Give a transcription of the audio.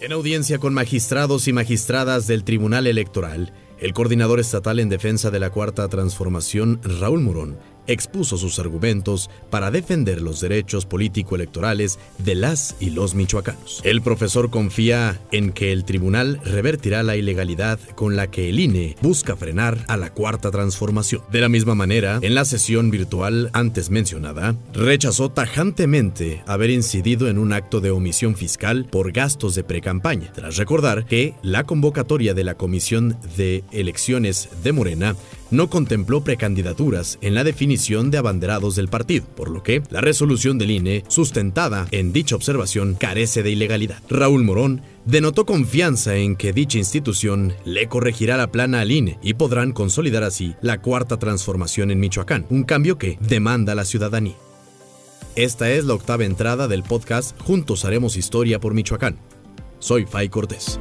En audiencia con magistrados y magistradas del Tribunal Electoral, el coordinador estatal en defensa de la Cuarta Transformación, Raúl Murón, expuso sus argumentos para defender los derechos político-electorales de las y los michoacanos. El profesor confía en que el tribunal revertirá la ilegalidad con la que el INE busca frenar a la cuarta transformación. De la misma manera, en la sesión virtual antes mencionada, rechazó tajantemente haber incidido en un acto de omisión fiscal por gastos de precampaña, tras recordar que la convocatoria de la Comisión de Elecciones de Morena no contempló precandidaturas en la definición de abanderados del partido, por lo que la resolución del INE, sustentada en dicha observación, carece de ilegalidad. Raúl Morón denotó confianza en que dicha institución le corregirá la plana al INE y podrán consolidar así la cuarta transformación en Michoacán, un cambio que demanda la ciudadanía. Esta es la octava entrada del podcast Juntos haremos historia por Michoacán. Soy Fay Cortés.